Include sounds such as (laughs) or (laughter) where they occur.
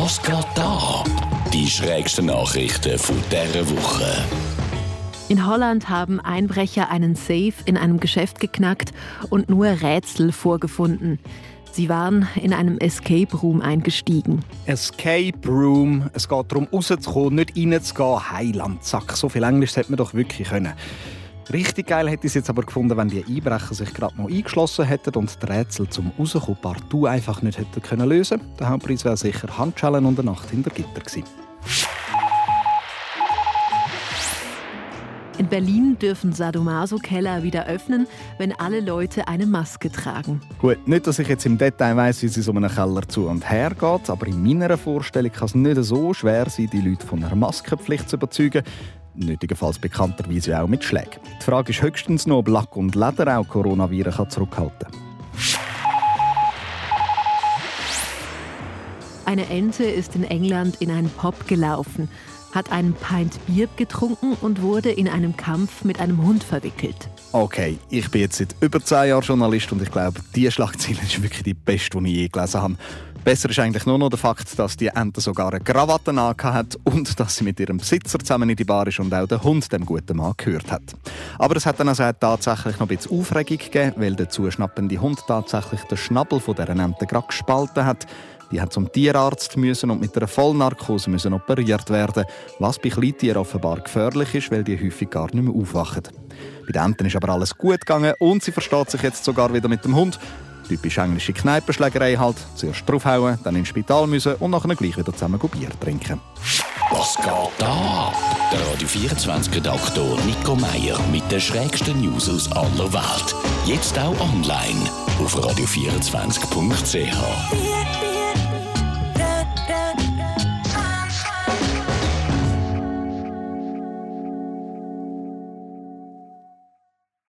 Was geht da? Die schrägsten Nachrichten von dieser Woche. In Holland haben Einbrecher einen Safe in einem Geschäft geknackt und nur Rätsel vorgefunden. Sie waren in einem Escape Room eingestiegen. Escape Room. Es geht darum, rauszukommen, nicht reinzugehen. Heiland, Sack. So viel Englisch hätte man doch wirklich können. Richtig geil hätte ich es jetzt aber gefunden, wenn die Einbrecher sich gerade noch eingeschlossen hätten und die Rätsel zum Rauskommen partout einfach nicht hätten können lösen Der Hauptpreis wäre sicher Handschellen und eine Nacht hinter Gitter gewesen. In Berlin dürfen Sadomaso-Keller wieder öffnen, wenn alle Leute eine Maske tragen. Gut, nicht, dass ich jetzt im Detail weiss, wie es in so einem Keller zu und her geht, aber in meiner Vorstellung kann es nicht so schwer sein, die Leute von einer Maskenpflicht zu überzeugen nötigenfalls bekannterweise auch mit Schlägen. Die Frage ist höchstens noch, ob Lack und Leder auch Coronaviren zurückhalten kann. Eine Ente ist in England in einen Pub gelaufen, hat einen Pint Bier getrunken und wurde in einem Kampf mit einem Hund verwickelt. Okay, ich bin jetzt seit über zehn Jahren Journalist und ich glaube, diese Schlagzeile (laughs) ist wirklich die beste, die ich je gelesen habe. Besser ist eigentlich nur noch der Fakt, dass die Ente sogar eine Krawatte hat und dass sie mit ihrem Besitzer zusammen in die Bar ist und auch der Hund dem guten Mann gehört hat. Aber es hat dann also tatsächlich noch ein bisschen Aufregung gegeben, weil der zuschnappende Hund tatsächlich den Schnabel von dieser Ente gerade gespalten hat. Die hat zum Tierarzt müssen und mit einer Vollnarkose müssen operiert werden, was bei Kleintieren offenbar gefährlich ist, weil die häufig gar nicht mehr aufwachen. Bei den Enten ist aber alles gut gegangen und sie versteht sich jetzt sogar wieder mit dem Hund Typisch englische Kneipenschlägerei halt. Zuerst draufhauen, dann ins Spital müssen und nachher gleich wieder zusammen Bier trinken. Was geht da? Der Radio 24 Redaktor Nico Meier mit den schrägsten News aus aller Welt. Jetzt auch online auf radio24.ch.